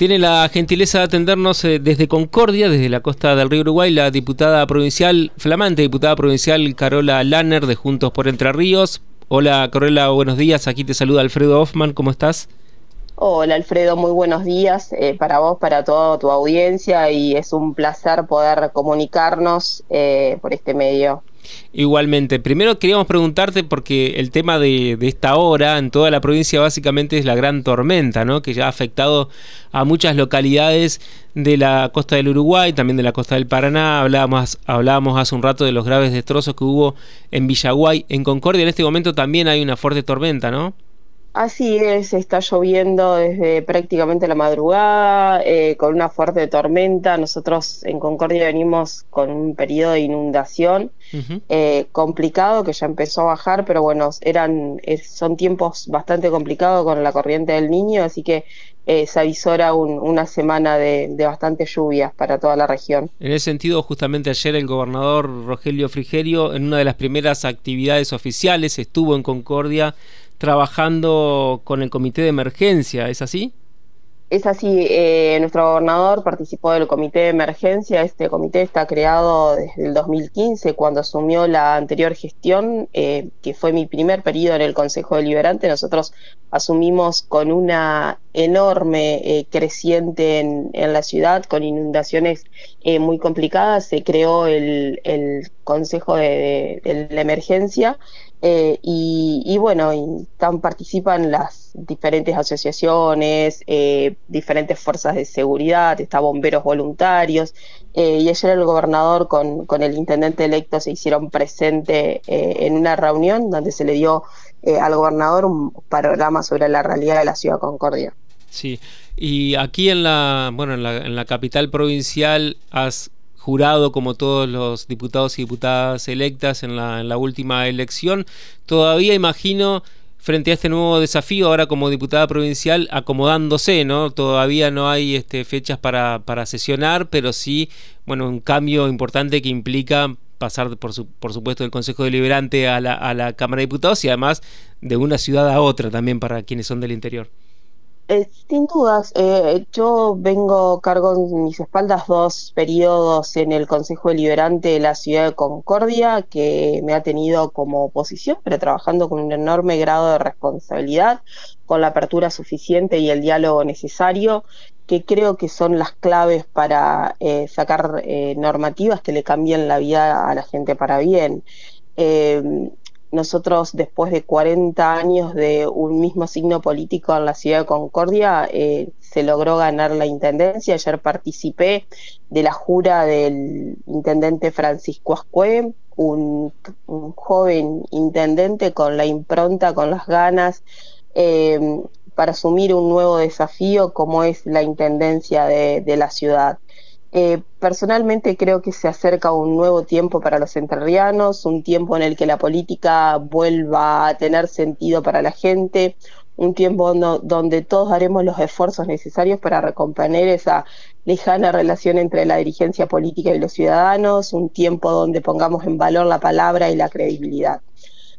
Tiene la gentileza de atendernos eh, desde Concordia, desde la costa del río Uruguay, la diputada provincial, flamante diputada provincial Carola Lanner de Juntos por Entre Ríos. Hola Carola, buenos días. Aquí te saluda Alfredo Hoffman, ¿cómo estás? Hola Alfredo, muy buenos días eh, para vos, para toda tu audiencia y es un placer poder comunicarnos eh, por este medio. Igualmente, primero queríamos preguntarte porque el tema de, esta hora en toda la provincia básicamente es la gran tormenta, ¿no? que ya ha afectado a muchas localidades de la costa del Uruguay, también de la costa del Paraná. Hablábamos, hablábamos hace un rato de los graves destrozos que hubo en Villaguay, en Concordia. En este momento también hay una fuerte tormenta, ¿no? Así es, está lloviendo desde prácticamente la madrugada, eh, con una fuerte tormenta. Nosotros en Concordia venimos con un periodo de inundación eh, complicado que ya empezó a bajar, pero bueno, eran son tiempos bastante complicados con la corriente del niño, así que eh, se avisora una semana de, de bastantes lluvias para toda la región. En ese sentido, justamente ayer el gobernador Rogelio Frigerio, en una de las primeras actividades oficiales, estuvo en Concordia trabajando con el comité de emergencia, ¿es así? Es así, eh, nuestro gobernador participó del comité de emergencia, este comité está creado desde el 2015 cuando asumió la anterior gestión, eh, que fue mi primer periodo en el Consejo Deliberante, nosotros asumimos con una enorme eh, creciente en, la ciudad, con inundaciones muy complicadas, se creó el, Consejo de la Emergencia eh, y, bueno, participan las diferentes asociaciones, eh, diferentes fuerzas de seguridad, está bomberos voluntarios, eh, y ayer el gobernador con, con, el intendente electo se hicieron presente en una reunión donde se le dio al gobernador un panorama sobre la realidad de la ciudad Concordia. Sí, y aquí en la, bueno, en la, en la capital provincial has jurado como todos los diputados y diputadas electas en la, en la última elección. Todavía imagino frente a este nuevo desafío ahora como diputada provincial acomodándose, ¿no? Todavía no hay este, fechas para, para sesionar, pero sí, bueno, un cambio importante que implica pasar por, su, por supuesto del Consejo Deliberante a la, a la Cámara de Diputados y además de una ciudad a otra también para quienes son del interior. Eh, sin dudas, eh, yo vengo cargo en mis espaldas dos periodos en el Consejo Deliberante de la Ciudad de Concordia, que me ha tenido como oposición, pero trabajando con un enorme grado de responsabilidad, con la apertura suficiente y el diálogo necesario, que creo que son las claves para eh, sacar normativas que le cambien la vida a la gente para bien. Nosotros, después de 40 años de un mismo signo político en la ciudad de Concordia, eh, se logró ganar la intendencia. Ayer participé de la jura del intendente Francisco Ascue, un, joven intendente con la impronta, con las ganas, eh, para asumir un nuevo desafío como es la intendencia de la ciudad. Eh, personalmente creo que se acerca un nuevo tiempo para los entrerrianos, un tiempo en el que la política vuelva a tener sentido para la gente, un tiempo donde todos haremos los esfuerzos necesarios para recomponer esa lejana relación entre la dirigencia política y los ciudadanos, un tiempo donde pongamos en valor la palabra y la credibilidad.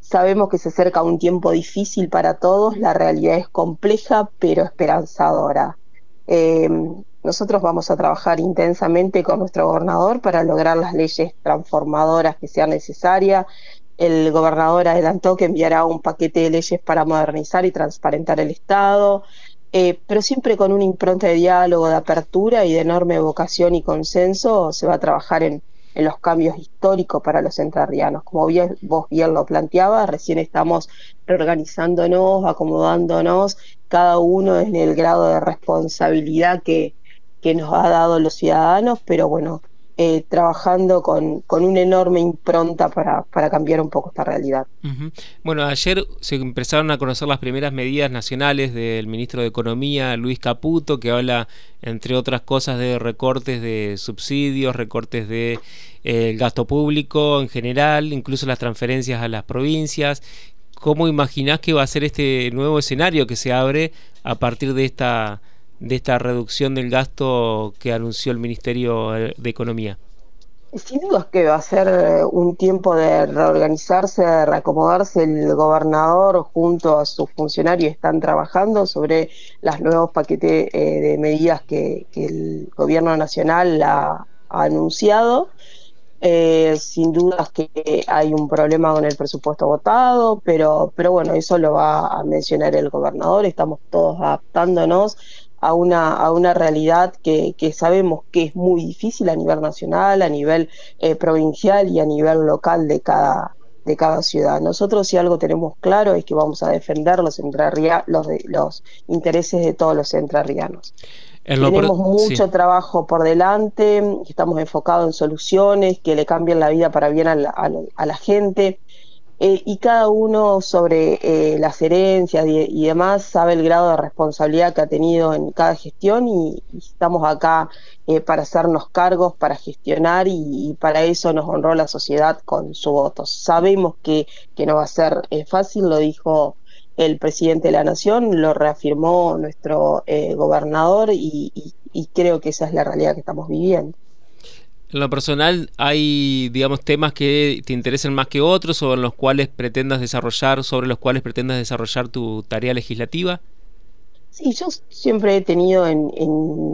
Sabemos que se acerca un tiempo difícil para todos, la realidad es compleja pero esperanzadora. Eh, nosotros vamos a trabajar intensamente con nuestro gobernador para lograr las leyes transformadoras que sean necesarias. El gobernador adelantó que enviará un paquete de leyes para modernizar y transparentar el Estado, eh, pero siempre con una impronta de diálogo, de apertura y de enorme vocación y consenso se va a trabajar en, los cambios históricos para los entrerrianos. Como bien, vos bien lo planteabas, recién estamos reorganizándonos, acomodándonos, cada uno en el grado de responsabilidad que, que nos ha dado los ciudadanos, pero bueno, eh, trabajando con, con, una enorme impronta para, para, cambiar un poco esta realidad. Bueno, ayer se empezaron a conocer las primeras medidas nacionales del ministro de Economía, Luis Caputo, que habla, entre otras cosas, de recortes de subsidios, recortes de eh, gasto público en general, incluso las transferencias a las provincias. ¿Cómo imaginás que va a ser este nuevo escenario que se abre a partir de esta de esta reducción del gasto que anunció el Ministerio de Economía? Sin duda que va a ser eh, un tiempo de reorganizarse, de reacomodarse. El gobernador junto a sus funcionarios están trabajando sobre los nuevos paquetes eh, de medidas que, el gobierno nacional ha, anunciado. Eh, sin dudas que hay un problema con el presupuesto votado, pero, pero bueno, eso lo va a mencionar el gobernador. Estamos todos adaptándonos a una, a una realidad que, que, sabemos que es muy difícil a nivel nacional, a nivel eh, provincial y a nivel local de cada, de cada ciudad. Nosotros si algo tenemos claro es que vamos a defender los, los, los intereses de todos los entrerrianos. Tenemos mucho trabajo por delante, estamos enfocados en soluciones que le cambien la vida para bien a la, a la gente. Eh, y cada uno sobre eh, las herencias y, demás sabe el grado de responsabilidad que ha tenido en cada gestión y, estamos acá eh, para hacernos cargos, para gestionar y, para eso nos honró la sociedad con su voto. Sabemos que, que no va a ser fácil, lo dijo el presidente de la Nación, lo reafirmó nuestro gobernador y creo que esa es la realidad que estamos viviendo. En lo personal, ¿hay, digamos, temas que te interesen más que otros o en los cuales pretendas desarrollar, sobre los cuales pretendas desarrollar tu tarea legislativa? Sí, yo siempre he tenido en,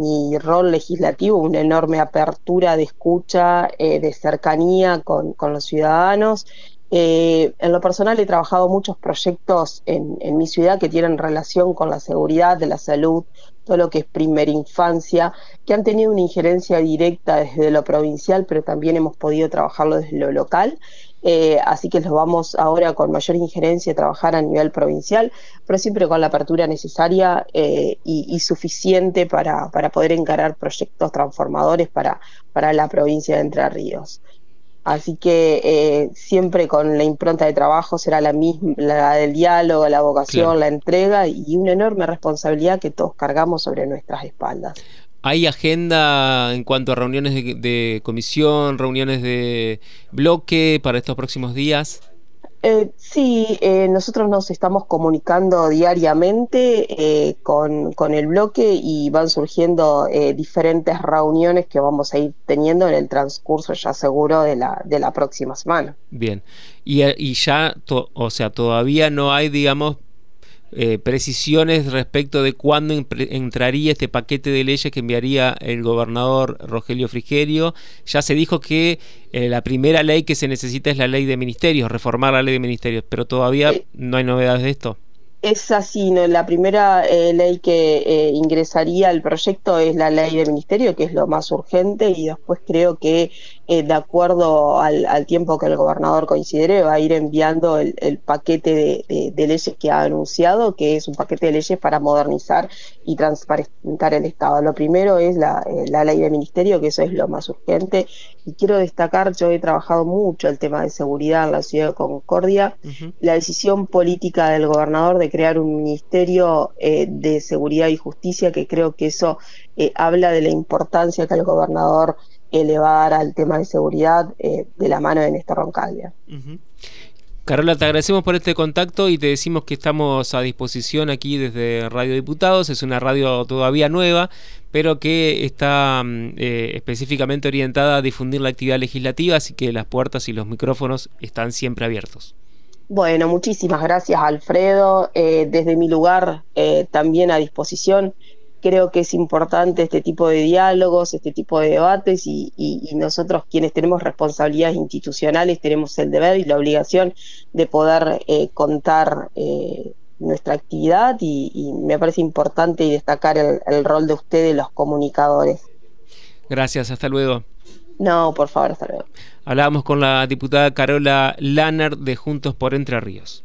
mi rol legislativo una enorme apertura de escucha, eh, de cercanía con, los ciudadanos. Eh, en lo personal he trabajado muchos proyectos en, en, mi ciudad que tienen relación con la seguridad, de la salud, todo lo que es primera infancia, que han tenido una injerencia directa desde lo provincial, pero también hemos podido trabajarlo desde lo local. Eh, así que los vamos ahora con mayor injerencia a trabajar a nivel provincial, pero siempre con la apertura necesaria eh, y, suficiente para, para, poder encarar proyectos transformadores para, para la provincia de Entre Ríos. Así que eh, siempre con la impronta de trabajo será la misma, la del diálogo, la vocación, la entrega y una enorme responsabilidad que todos cargamos sobre nuestras espaldas. ¿Hay agenda en cuanto a reuniones de comisión, reuniones de bloque para estos próximos días? Eh, sí, eh, nosotros nos estamos comunicando diariamente eh, con, con, el bloque y van surgiendo eh, diferentes reuniones que vamos a ir teniendo en el transcurso ya seguro de la, de la próxima semana. Bien, y, y ya, o sea, todavía no hay, digamos, eh, precisiones respecto de cuándo entraría este paquete de leyes que enviaría el gobernador Rogelio Frigerio. Ya se dijo que eh, la primera ley que se necesita es la ley de ministerios, reformar la ley de ministerios, pero todavía no hay novedades de esto. Es así, ¿no? la primera eh, ley que eh, ingresaría al proyecto es la ley del ministerio, que es lo más urgente, y después creo que eh, de acuerdo al, tiempo que el gobernador considere va a ir enviando el, paquete de, leyes que ha anunciado, que es un paquete de leyes para modernizar y transparentar el Estado. Lo primero es la, ley del ministerio, que eso es lo más urgente, y quiero destacar, yo he trabajado mucho el tema de seguridad en la ciudad de Concordia, la decisión política del gobernador de crear un ministerio eh, de seguridad y justicia, que creo que eso eh, habla de la importancia que el gobernador eh, le va a dar al tema de seguridad de la mano de Néstor Roncaglia. Carola, te agradecemos por este contacto y te decimos que estamos a disposición aquí desde Radio Diputados. Es una radio todavía nueva, pero que está mm, específicamente orientada a difundir la actividad legislativa, así que las puertas y los micrófonos están siempre abiertos. Bueno, muchísimas gracias Alfredo. Eh, desde mi lugar eh, también a disposición. Creo que es importante este tipo de diálogos, este tipo de debates y, nosotros quienes tenemos responsabilidades institucionales tenemos el deber y la obligación de poder eh, contar nuestra actividad y, me parece importante destacar el rol de ustedes, los comunicadores. Gracias, hasta luego. No, por favor, hasta luego. Hablábamos con la diputada Carola Lanner de Juntos por Entre Ríos.